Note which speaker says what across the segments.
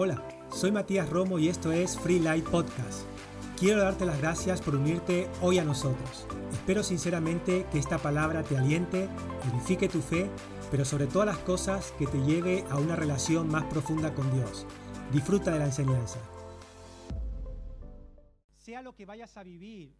Speaker 1: Hola, soy Matías Romo y esto es Free Light Podcast. Quiero darte las gracias por unirte hoy a nosotros. Espero sinceramente que esta palabra te aliente, edifique tu fe, pero sobre todas las cosas que te lleve a una relación más profunda con Dios. Disfruta de la enseñanza.
Speaker 2: Sea lo que vayas a vivir,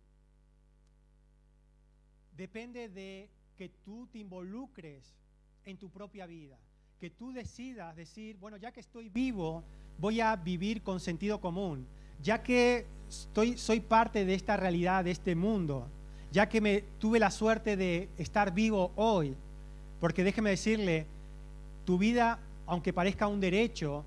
Speaker 2: depende de que tú te involucres en tu propia vida, que tú decidas decir, bueno, ya que estoy vivo, voy a vivir con sentido común, ya que estoy, soy parte de esta realidad, de este mundo, ya que me tuve la suerte de estar vivo hoy, porque déjeme decirle, tu vida, aunque parezca un derecho,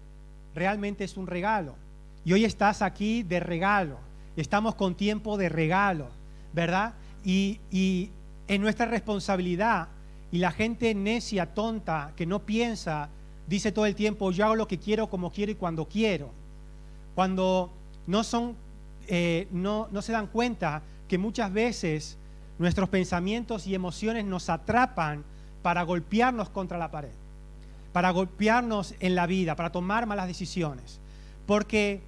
Speaker 2: realmente es un regalo. Y hoy estás aquí de regalo, estamos con tiempo de regalo, ¿verdad? Y, y en nuestra responsabilidad, y la gente necia, tonta, que no piensa, dice todo el tiempo, yo hago lo que quiero, como quiero y cuando quiero. Cuando no, son, eh, no, no se dan cuenta que muchas veces nuestros pensamientos y emociones nos atrapan para golpearnos contra la pared, para golpearnos en la vida, para tomar malas decisiones. Porque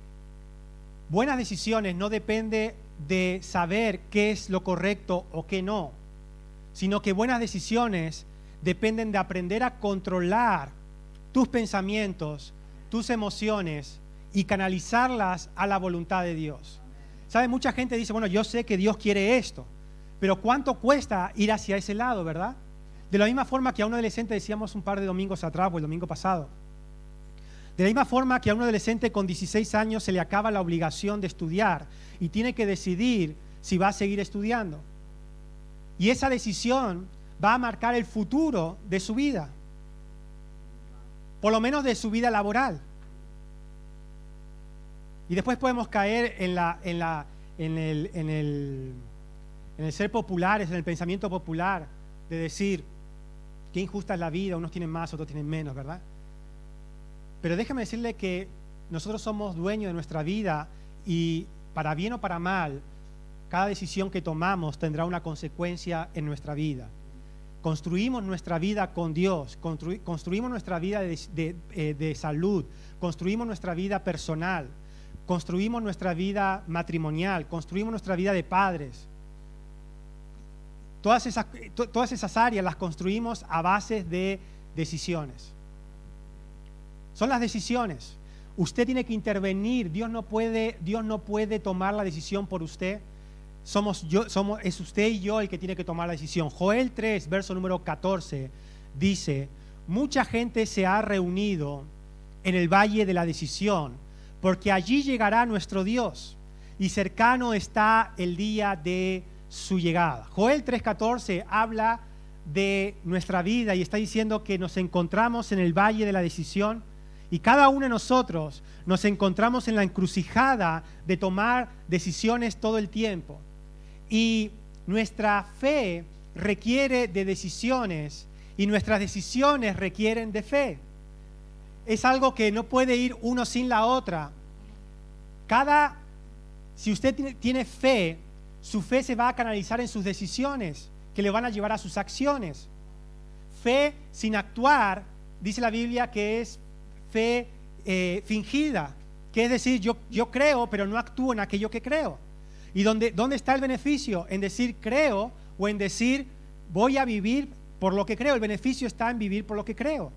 Speaker 2: buenas decisiones no depende de saber qué es lo correcto o qué no, sino que buenas decisiones dependen de aprender a controlar tus pensamientos, tus emociones y canalizarlas a la voluntad de Dios. ¿Sabe? Mucha gente dice, bueno, yo sé que Dios quiere esto, pero ¿cuánto cuesta ir hacia ese lado, verdad? De la misma forma que a un adolescente decíamos un par de domingos atrás o el domingo pasado, de la misma forma que a un adolescente con 16 años se le acaba la obligación de estudiar y tiene que decidir si va a seguir estudiando. Y esa decisión va a marcar el futuro de su vida por lo menos de su vida laboral. Y después podemos caer en, el, el ser populares, en el pensamiento popular, de decir, qué injusta es la vida, unos tienen más, otros tienen menos, ¿verdad? Pero déjame decirle que nosotros somos dueños de nuestra vida y para bien o para mal, cada decisión que tomamos tendrá una consecuencia en nuestra vida construimos nuestra vida con Dios, construimos nuestra vida eh, de, salud, construimos nuestra vida personal, construimos nuestra vida matrimonial, construimos nuestra vida de padres. Todas esas, áreas las construimos a base de decisiones. Son las decisiones. Usted tiene que intervenir. Dios no puede, Dios no puede tomar la decisión por usted somos yo, somos, es usted y yo el que tiene que tomar la decisión. Joel 3, verso número 14, dice, mucha gente se ha reunido en el valle de la decisión, porque allí llegará nuestro Dios y cercano está el día de su llegada. Joel 3:14 habla de nuestra vida y está diciendo que nos encontramos en el valle de la decisión y cada uno de nosotros nos encontramos en la encrucijada de tomar decisiones todo el tiempo. Y nuestra fe requiere de decisiones y nuestras decisiones requieren de fe. Es algo que no puede ir uno sin la otra. Cada, si usted tiene, fe, su fe se va a canalizar en sus decisiones que le van a llevar a sus acciones. Fe sin actuar, dice la Biblia que es fe eh, fingida, que es decir, yo, yo creo, pero no actúo en aquello que creo. ¿Y dónde, dónde está el beneficio? En decir creo o en decir voy a vivir por lo que creo. El beneficio está en vivir por lo que creo.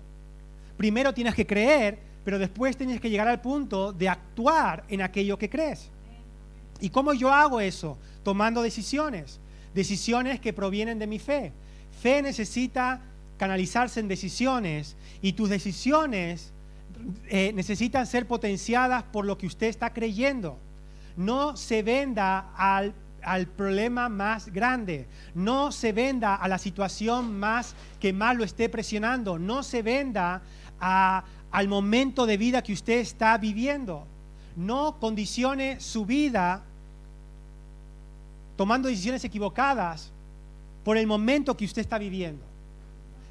Speaker 2: Primero tienes que creer, pero después tienes que llegar al punto de actuar en aquello que crees. ¿Y cómo yo hago eso? Tomando decisiones. Decisiones que provienen de mi fe. Fe necesita canalizarse en decisiones y tus decisiones eh, necesitan ser potenciadas por lo que usted está creyendo no se venda al, problema más grande, no se venda a la situación más que más lo esté presionando, no se venda al momento de vida que usted está viviendo. No condicione su vida tomando decisiones equivocadas por el momento que usted está viviendo.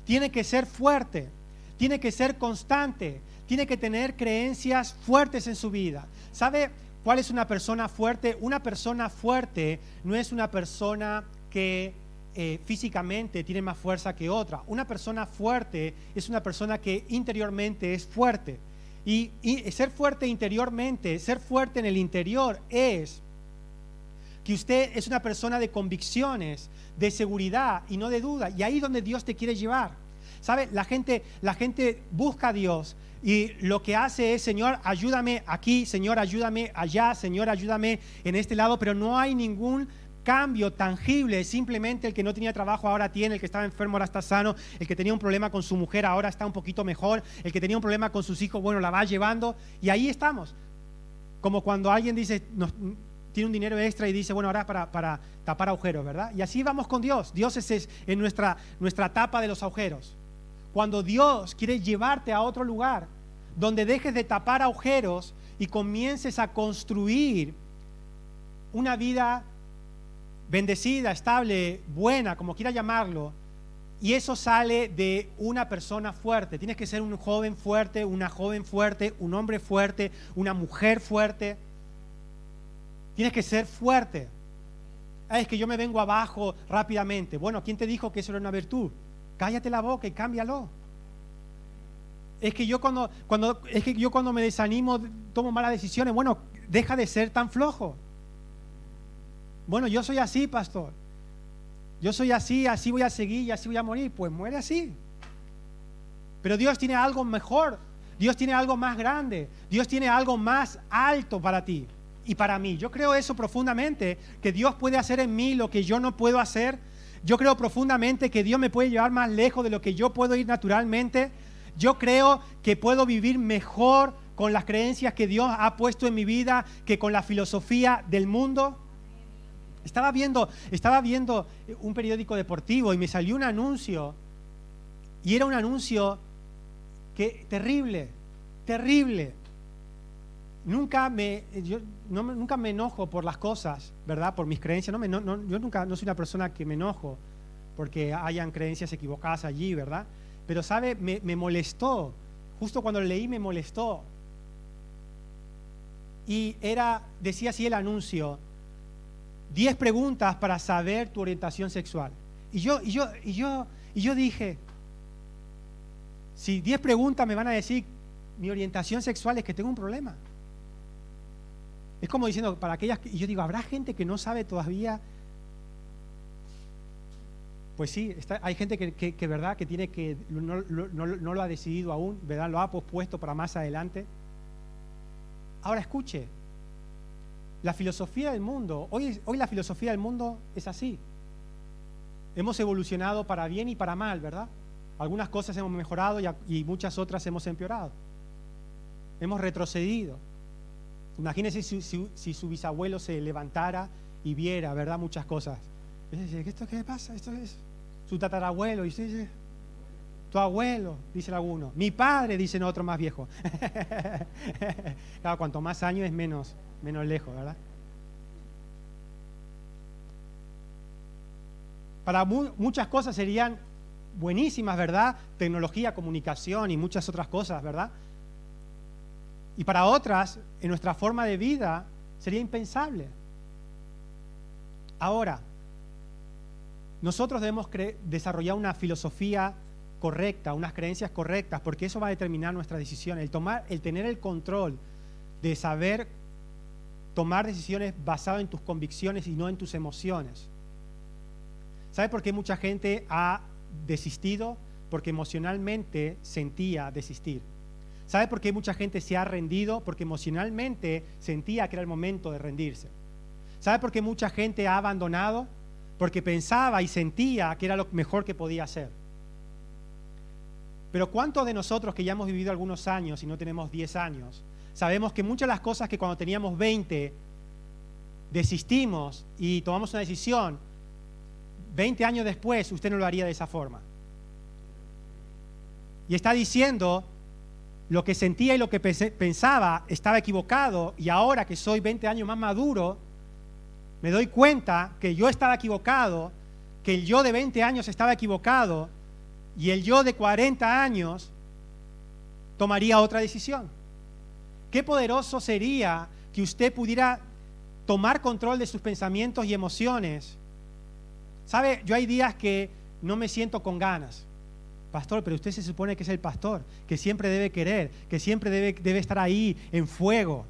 Speaker 2: Tiene que ser fuerte, tiene que ser constante, tiene que tener creencias fuertes en su vida. ¿Sabe? ¿Cuál es una persona fuerte? Una persona fuerte no es una persona que eh, físicamente tiene más fuerza que otra. Una persona fuerte es una persona que interiormente es fuerte. Y, ser fuerte interiormente, ser fuerte en el interior es que usted es una persona de convicciones, de seguridad y no de duda. Y ahí es donde Dios te quiere llevar. ¿Sabe? La gente, la gente busca a Dios y lo que hace es, Señor, ayúdame aquí, Señor, ayúdame allá, Señor, ayúdame en este lado, pero no hay ningún cambio tangible, simplemente el que no tenía trabajo ahora tiene, el que estaba enfermo ahora está sano, el que tenía un problema con su mujer ahora está un poquito mejor, el que tenía un problema con sus hijos, bueno, la va llevando y ahí estamos. Como cuando alguien dice, tiene un dinero extra y dice, bueno, ahora para, para tapar agujeros, ¿verdad? Y así vamos con Dios. Dios es, en nuestra, nuestra tapa de los agujeros. Cuando Dios quiere llevarte a otro lugar, donde dejes de tapar agujeros y comiences a construir una vida bendecida, estable, buena, como quiera llamarlo, y eso sale de una persona fuerte. Tienes que ser un joven fuerte, una joven fuerte, un hombre fuerte, una mujer fuerte. Tienes que ser fuerte. Es que yo me vengo abajo rápidamente. Bueno, ¿quién te dijo que eso era una virtud? Cállate la boca y cámbialo. Es que yo cuando, cuando, es que yo cuando me desanimo tomo malas decisiones. Bueno, deja de ser tan flojo. Bueno, yo soy así, pastor. Yo soy así, así voy a seguir y así voy a morir. Pues muere así. Pero Dios tiene algo mejor. Dios tiene algo más grande. Dios tiene algo más alto para ti y para mí. Yo creo eso profundamente, que Dios puede hacer en mí lo que yo no puedo hacer. Yo creo profundamente que Dios me puede llevar más lejos de lo que yo puedo ir naturalmente. Yo creo que puedo vivir mejor con las creencias que Dios ha puesto en mi vida que con la filosofía del mundo. Estaba viendo, estaba viendo un periódico deportivo y me salió un anuncio y era un anuncio que terrible, terrible. Nunca me, yo nunca me enojo por las cosas, ¿verdad? Por mis creencias. No me, yo nunca no soy una persona que me enojo porque hayan creencias equivocadas allí, ¿verdad? Pero, ¿sabe? Me, molestó. Justo cuando leí me molestó. Y era, decía así el anuncio, 10 preguntas para saber tu orientación sexual. Y yo, y yo, y yo, y yo dije, si 10 preguntas me van a decir mi orientación sexual es que tengo un problema. Es como diciendo, para aquellas, y yo digo, ¿habrá gente que no sabe todavía pues sí, hay gente que, verdad que tiene que no, lo ha decidido aún, verdad, lo ha pospuesto para más adelante. Ahora escuche, la filosofía del mundo, hoy, hoy la filosofía del mundo es así. Hemos evolucionado para bien y para mal, ¿verdad? Algunas cosas hemos mejorado y, muchas otras hemos empeorado. Hemos retrocedido. Imagínese si, si su bisabuelo se levantara y viera, ¿verdad? Muchas cosas. ¿Esto qué pasa? Esto es su tatarabuelo, y dice, tu abuelo, dice alguno, mi padre, dicen otro más viejo. claro, cuanto más años es menos, menos lejos, ¿verdad? Para muchas cosas serían buenísimas, ¿verdad? Tecnología, comunicación y muchas otras cosas, ¿verdad? Y para otras, en nuestra forma de vida, sería impensable. Ahora, nosotros debemos desarrollar una filosofía correcta, unas creencias correctas, porque eso va a determinar nuestra decisión. El, tomar, el tener el control de saber tomar decisiones basadas en tus convicciones y no en tus emociones. ¿Sabe por qué mucha gente ha desistido? Porque emocionalmente sentía desistir. ¿Sabe por qué mucha gente se ha rendido? Porque emocionalmente sentía que era el momento de rendirse. ¿Sabe por qué mucha gente ha abandonado? Porque pensaba y sentía que era lo mejor que podía hacer. Pero ¿cuántos de nosotros que ya hemos vivido algunos años y no tenemos 10 años, sabemos que muchas de las cosas que cuando teníamos 20 desistimos y tomamos una decisión, 20 años después usted no lo haría de esa forma? Y está diciendo, lo que sentía y lo que pensaba estaba equivocado y ahora que soy 20 años más maduro, me doy cuenta que yo estaba equivocado, que el yo de 20 años estaba equivocado y el yo de 40 años tomaría otra decisión. Qué poderoso sería que usted pudiera tomar control de sus pensamientos y emociones. ¿Sabe? Yo hay días que no me siento con ganas. pastor, pero usted se supone que es el pastor, que siempre debe querer, que siempre debe, debe estar ahí en fuego.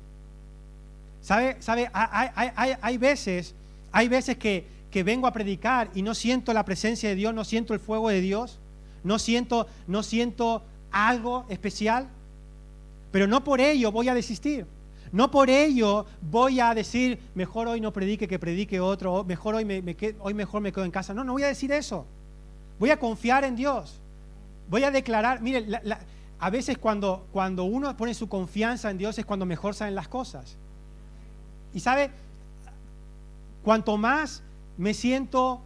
Speaker 2: ¿Sabe? ¿Sabe? Hay, veces, hay veces que, que vengo a predicar y no siento la presencia de Dios, no siento el fuego de Dios, no siento, no siento algo especial, pero no por ello voy a desistir. No por ello voy a decir, mejor hoy no predique que predique otro, mejor hoy, me, hoy mejor me quedo en casa. No, no voy a decir eso. Voy a confiar en Dios. Voy a declarar, mire, a veces cuando, cuando uno pone su confianza en Dios es cuando mejor salen las cosas. Y sabe, cuanto más me siento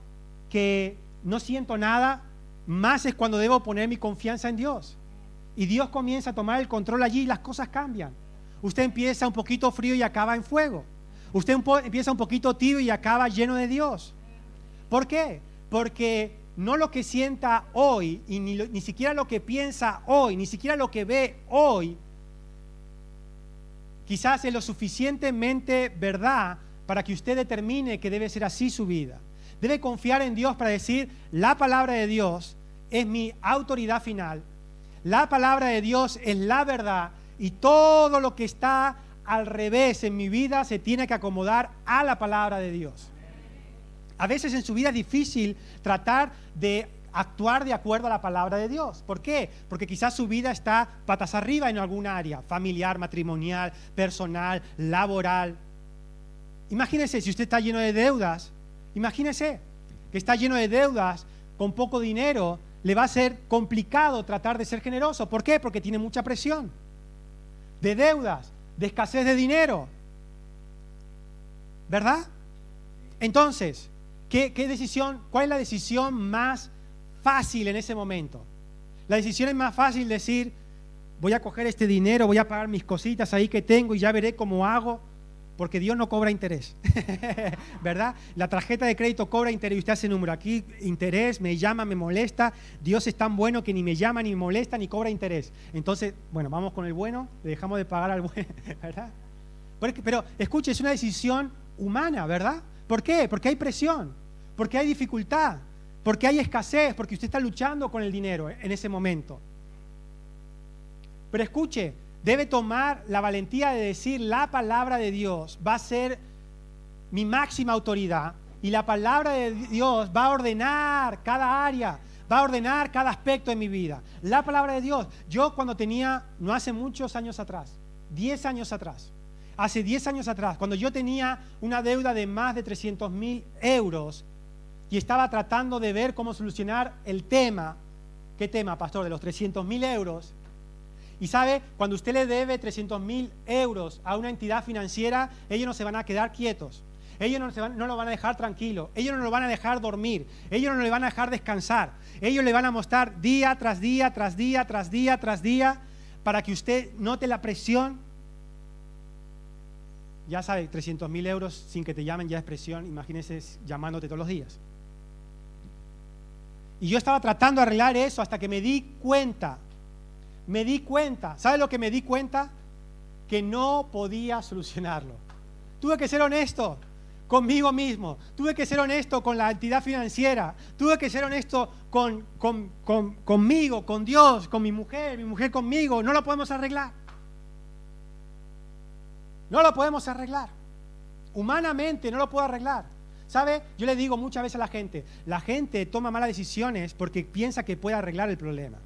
Speaker 2: que no siento nada, más es cuando debo poner mi confianza en Dios. Y Dios comienza a tomar el control allí y las cosas cambian. Usted empieza un poquito frío y acaba en fuego. Usted empieza un poquito tibio y acaba lleno de Dios. ¿Por qué? Porque no lo que sienta hoy y ni, ni siquiera lo que piensa hoy, ni siquiera lo que ve hoy, quizás es lo suficientemente verdad para que usted determine que debe ser así su vida. Debe confiar en Dios para decir, la palabra de Dios es mi autoridad final, la palabra de Dios es la verdad y todo lo que está al revés en mi vida se tiene que acomodar a la palabra de Dios. A veces en su vida es difícil tratar de actuar de acuerdo a la palabra de Dios. ¿Por qué? Porque quizás su vida está patas arriba en alguna área, familiar, matrimonial, personal, laboral. Imagínese si usted está lleno de deudas, imagínese que está lleno de deudas con poco dinero, le va a ser complicado tratar de ser generoso. ¿Por qué? Porque tiene mucha presión de deudas, de escasez de dinero. ¿Verdad? Entonces, ¿qué, decisión, cuál es la decisión más fácil en ese momento? La decisión es más fácil decir, voy a coger este dinero, voy a pagar mis cositas ahí que tengo y ya veré cómo hago porque Dios no cobra interés, ¿verdad? La tarjeta de crédito cobra interés usted hace número aquí, interés, me llama, me molesta, Dios es tan bueno que ni me llama, ni me molesta, ni cobra interés. Entonces, bueno, vamos con el bueno, le dejamos de pagar al bueno, ¿verdad? pero escuche, es una decisión humana, ¿verdad? ¿Por qué? Porque hay presión, porque hay dificultad, porque hay escasez, porque usted está luchando con el dinero en ese momento. Pero escuche, debe tomar la valentía de decir la palabra de Dios va a ser mi máxima autoridad y la palabra de Dios va a ordenar cada área, va a ordenar cada aspecto de mi vida. La palabra de Dios, yo cuando tenía, no hace muchos años atrás, 10 años atrás, hace 10 años atrás, cuando yo tenía una deuda de más de 300 mil euros y estaba tratando de ver cómo solucionar el tema, ¿qué tema, pastor? De los 300 mil euros, y sabe, cuando usted le debe 300 mil euros a una entidad financiera, ellos no se van a quedar quietos. Ellos no, no, lo van a dejar tranquilo. Ellos no lo van a dejar dormir. Ellos no le van a dejar descansar. Ellos le van a mostrar día tras día, tras día, tras día, tras día, para que usted note la presión. Ya sabe, 300 mil euros sin que te llamen ya es presión. Imagínese llamándote todos los días. Y yo estaba tratando de arreglar eso hasta que me di cuenta me di cuenta, ¿sabe lo que me di cuenta? Que no podía solucionarlo. Tuve que ser honesto conmigo mismo, tuve que ser honesto con la entidad financiera, tuve que ser honesto con, conmigo, con Dios, con mi mujer, mi mujer conmigo. No lo podemos arreglar. No lo podemos arreglar. Humanamente no lo puedo arreglar. ¿Sabe? Yo le digo muchas veces a la gente, la gente toma malas decisiones porque piensa que puede arreglar el problema.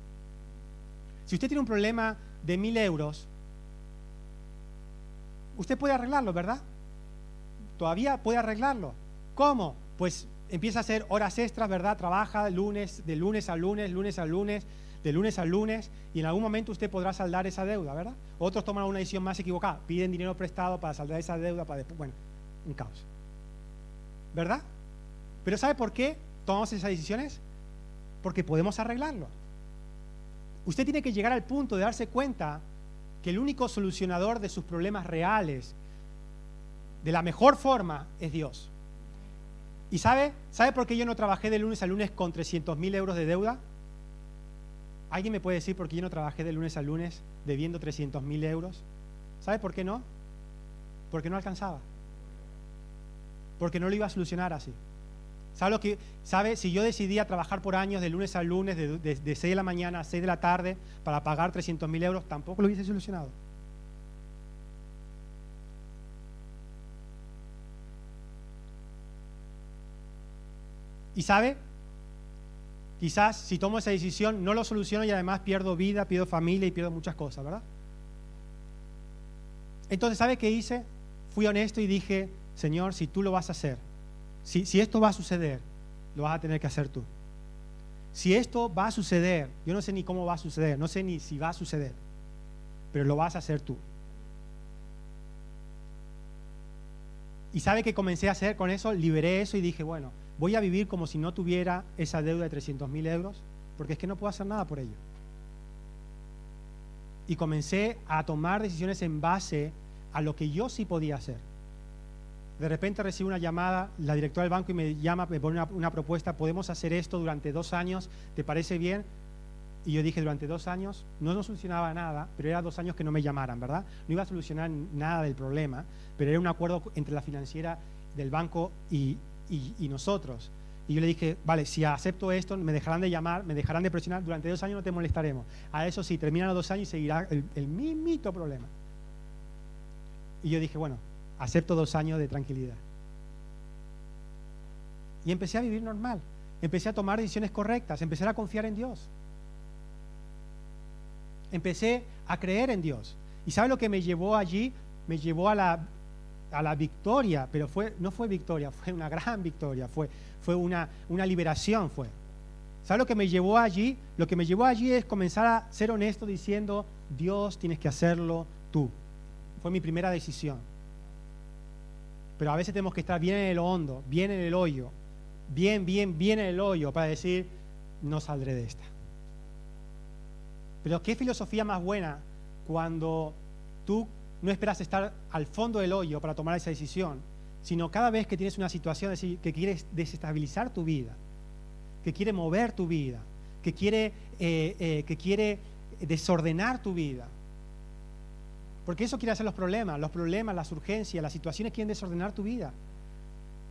Speaker 2: Si usted tiene un problema de mil euros, usted puede arreglarlo, ¿verdad? Todavía puede arreglarlo. ¿Cómo? Pues empieza a hacer horas extras, ¿verdad? Trabaja lunes, de lunes a lunes, lunes a lunes, de lunes a lunes, y en algún momento usted podrá saldar esa deuda, ¿verdad? Otros toman una decisión más equivocada, piden dinero prestado para saldar esa deuda, para después, bueno, un caos. ¿Verdad? Pero ¿sabe por qué tomamos esas decisiones? Porque podemos arreglarlo. Usted tiene que llegar al punto de darse cuenta que el único solucionador de sus problemas reales, de la mejor forma, es Dios. ¿Y sabe? ¿Sabe por qué yo no trabajé de lunes a lunes con 300 mil euros de deuda? ¿Alguien me puede decir por qué yo no trabajé de lunes a lunes debiendo 300 mil euros? ¿Sabe por qué no? Porque no alcanzaba. Porque no lo iba a solucionar así. ¿Sabe lo que, sabe, si yo decidía trabajar por años de lunes a lunes, de, de, de 6 de la mañana a 6 de la tarde, para pagar 300 mil euros, tampoco lo hubiese solucionado. Y sabe, quizás si tomo esa decisión no lo soluciono y además pierdo vida, pierdo familia y pierdo muchas cosas, ¿verdad? Entonces, ¿sabe qué hice? Fui honesto y dije, Señor, si tú lo vas a hacer, si, esto va a suceder, lo vas a tener que hacer tú. Si esto va a suceder, yo no sé ni cómo va a suceder, no sé ni si va a suceder, pero lo vas a hacer tú. Y sabe que comencé a hacer con eso, liberé eso y dije, bueno, voy a vivir como si no tuviera esa deuda de 300 mil euros, porque es que no puedo hacer nada por ello. Y comencé a tomar decisiones en base a lo que yo sí podía hacer. De repente recibo una llamada, la directora del banco y me llama, me pone una, propuesta, podemos hacer esto durante dos años, ¿te parece bien? Y yo dije, durante dos años, no nos solucionaba nada, pero era dos años que no me llamaran, ¿verdad? No iba a solucionar nada del problema, pero era un acuerdo entre la financiera del banco y, nosotros. Y yo le dije, vale, si acepto esto, me dejarán de llamar, me dejarán de presionar, durante dos años no te molestaremos. A eso sí, terminan los dos años y seguirá el, el problema. Y yo dije, bueno, acepto dos años de tranquilidad. Y empecé a vivir normal, empecé a tomar decisiones correctas, empecé a confiar en Dios. Empecé a creer en Dios. ¿Y sabe lo que me llevó allí? Me llevó a la, a la victoria, pero no fue victoria, fue una gran victoria, fue, fue una, una liberación, fue. ¿Sabe lo que me llevó allí? Lo que me llevó allí es comenzar a ser honesto diciendo, Dios tienes que hacerlo tú. Fue mi primera decisión. Pero a veces tenemos que estar bien en el hondo, bien en el hoyo, bien, bien, bien en el hoyo para decir, no saldré de esta. Pero qué filosofía más buena cuando tú no esperas estar al fondo del hoyo para tomar esa decisión, sino cada vez que tienes una situación que quieres desestabilizar tu vida, que quiere mover tu vida, que quiere, eh, eh, que quiere desordenar tu vida. Porque eso quiere hacer los problemas, los problemas, las urgencias, las situaciones quieren desordenar tu vida.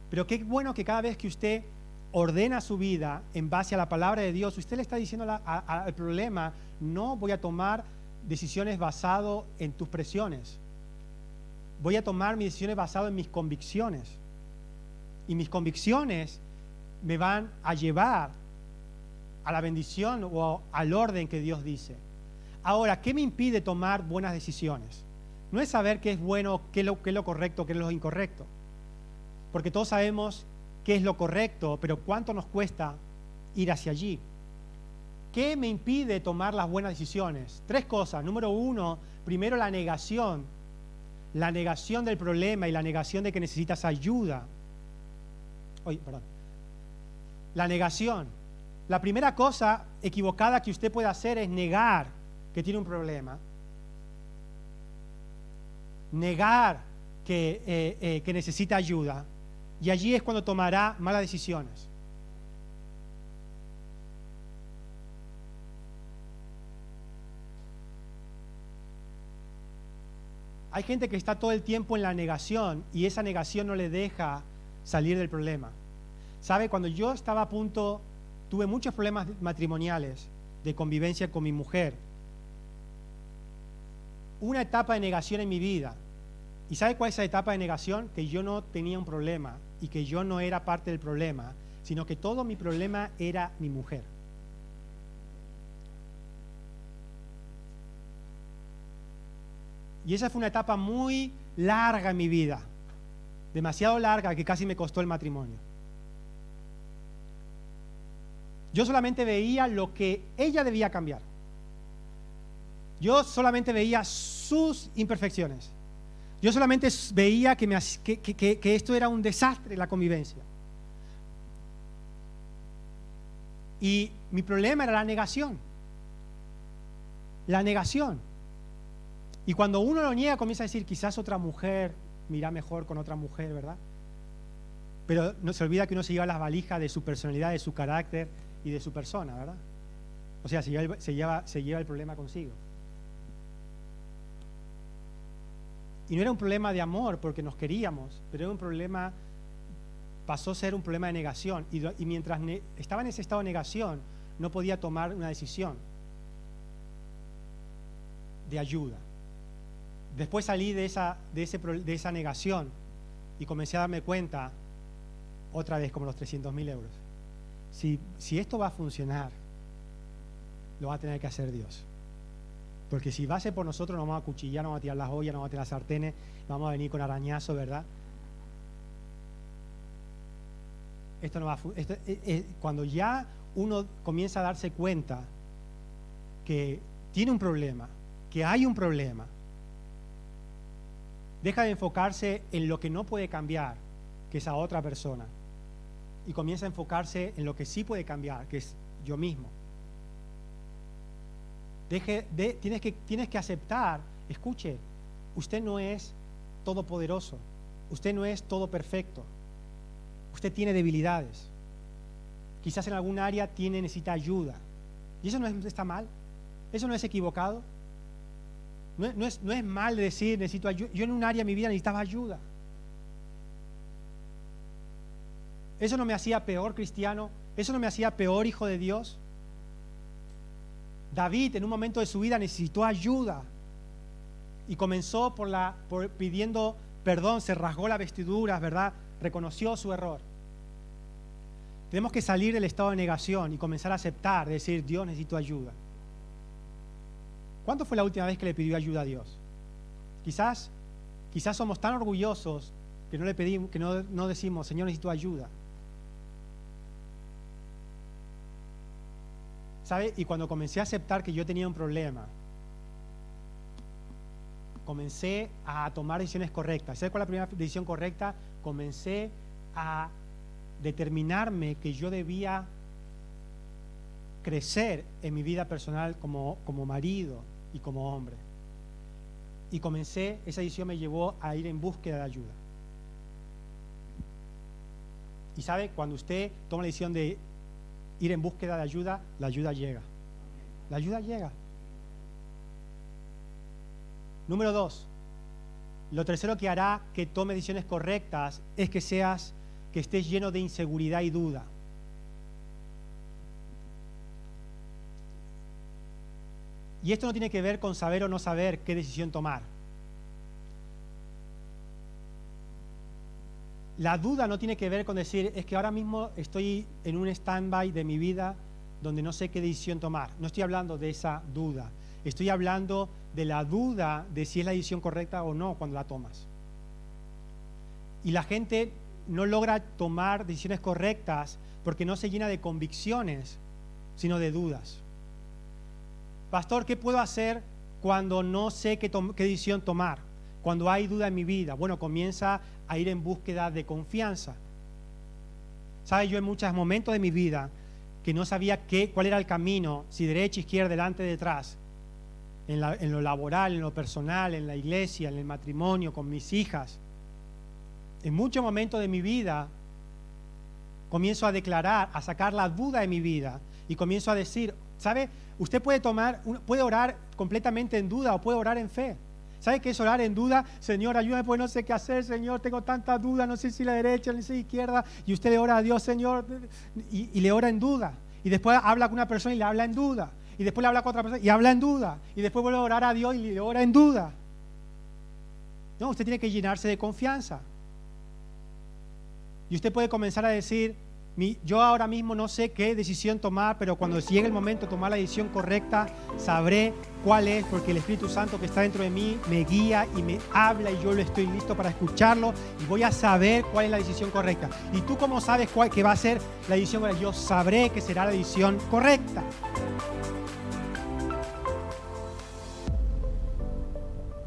Speaker 2: Pero qué bueno que cada vez que usted ordena su vida en base a la palabra de Dios, usted le está diciendo al problema, no voy a tomar decisiones basado en tus presiones. Voy a tomar mis decisiones basado en mis convicciones. Y mis convicciones me van a llevar a la bendición o al orden que Dios dice. Ahora, ¿qué me impide tomar buenas decisiones? No es saber qué es bueno, qué es lo, es lo correcto, qué es lo incorrecto. Porque todos sabemos qué es lo correcto, pero ¿cuánto nos cuesta ir hacia allí? ¿Qué me impide tomar las buenas decisiones? Tres cosas. Número uno, primero la negación. La negación del problema y la negación de que necesitas ayuda. Oye, perdón. La negación. La primera cosa equivocada que usted puede hacer es negar que tiene un problema. Negar que, eh, eh, que necesita ayuda. Y allí es cuando tomará malas decisiones. Hay gente que está todo el tiempo en la negación y esa negación no le deja salir del problema. ¿Sabe? Cuando yo estaba a punto, tuve muchos problemas matrimoniales de convivencia con mi mujer. Una etapa de negación en mi vida. ¿Y sabe cuál es esa etapa de negación? Que yo no tenía un problema y que yo no era parte del problema, sino que todo mi problema era mi mujer. Y esa fue una etapa muy larga en mi vida, demasiado larga que casi me costó el matrimonio. Yo solamente veía lo que ella debía cambiar. Yo solamente veía sus imperfecciones. Yo solamente veía que, me, que, esto era un desastre, la convivencia. Y mi problema era la negación. La negación. Y cuando uno lo niega, comienza a decir, quizás otra mujer mira mejor con otra mujer, ¿verdad? Pero no se olvida que uno se lleva las valijas de su personalidad, de su carácter y de su persona, ¿verdad? O sea, se lleva, se lleva, se lleva el problema consigo. Y no era un problema de amor porque nos queríamos, pero era un problema pasó a ser un problema de negación. Y, mientras ne- estaba en ese estado de negación, no podía tomar una decisión de ayuda. Después salí de esa, de, ese, de esa negación y comencé a darme cuenta, otra vez como los 300 mil euros. Si, si esto va a funcionar, lo va a tener que hacer Dios. Porque si va a ser por nosotros, nos vamos a cuchillar, nos vamos a tirar las ollas, nos vamos a tirar las sartenes, vamos a venir con arañazo, ¿verdad? Esto no va a esto- eh, eh, Cuando ya uno comienza a darse cuenta que tiene un problema, que hay un problema, deja de enfocarse en lo que no puede cambiar, que es a otra persona, y comienza a enfocarse en lo que sí puede cambiar, que es yo mismo. Deje de, tienes, que, tienes que aceptar, escuche, usted no es todopoderoso, usted no es todo perfecto, usted tiene debilidades, quizás en algún área tiene, necesita ayuda, y eso no es- está mal, eso no es equivocado, no no es- no es mal decir necesito ayuda, yo en un área de mi vida necesitaba ayuda, eso no me hacía peor cristiano, eso no me hacía peor hijo de Dios. David en un momento de su vida necesitó ayuda y comenzó por pidiendo perdón, se rasgó las vestiduras, ¿verdad? Reconoció su error. Tenemos que salir del estado de negación y comenzar a aceptar, decir, Dios necesito ayuda. ¿Cuándo fue la última vez que le pidió ayuda a Dios? Quizás, quizás somos tan orgullosos que no le pedimos, que no, no decimos, Señor, necesito ayuda. ¿Sabe? Y cuando comencé a aceptar que yo tenía un problema, comencé a tomar decisiones correctas. ¿Sabes cuál es la primera decisión correcta? Comencé a determinarme que yo debía crecer en mi vida personal como, como marido y como hombre. Y comencé, esa decisión me llevó a ir en búsqueda de ayuda. Y sabe, cuando usted toma la decisión de ir en búsqueda de ayuda, la ayuda llega. La ayuda llega. Número dos, lo tercero que hará que tome decisiones correctas es que seas, que estés lleno de inseguridad y duda. Y esto no tiene que ver con saber o no saber qué decisión tomar. La duda no tiene que ver con decir, es que ahora mismo estoy en un stand-by de mi vida donde no sé qué decisión tomar. No estoy hablando de esa duda. Estoy hablando de la duda de si es la decisión correcta o no cuando la tomas. Y la gente no logra tomar decisiones correctas porque no se llena de convicciones, sino de dudas. Pastor, ¿qué puedo hacer cuando no sé qué, qué decisión tomar? Cuando hay duda en mi vida. Bueno, comienza a ir en búsqueda de confianza. ¿Sabes? Yo en muchos momentos de mi vida que no sabía qué, cuál era el camino, si derecha, izquierda, delante, detrás, en, lo laboral, en lo personal, en la iglesia, en el matrimonio, con mis hijas. En muchos momentos de mi vida comienzo a declarar, a sacar la duda de mi vida y comienzo a decir, ¿sabe? Usted puede tomar, puede orar completamente en duda o puede orar en fe. ¿Sabe qué es orar en duda? Señor, ayúdame porque no sé qué hacer, Señor, tengo tanta duda, no sé si la derecha, sé si la izquierda. Y usted le ora a Dios, Señor, y le ora en duda. Y después habla con una persona y le habla en duda. Y después le habla con otra persona y habla en duda. Y después vuelve a orar a Dios y le ora en duda. No, usted tiene que llenarse de confianza. Y usted puede comenzar a decir, yo ahora mismo no sé qué decisión tomar, pero cuando llegue el momento de tomar la decisión correcta, sabré cuál es, porque el Espíritu Santo que está dentro de mí me guía y me habla y yo lo estoy listo para escucharlo y voy a saber cuál es la decisión correcta. ¿Y tú cómo sabes cuál que va a ser la decisión correcta? Yo sabré que será la decisión correcta.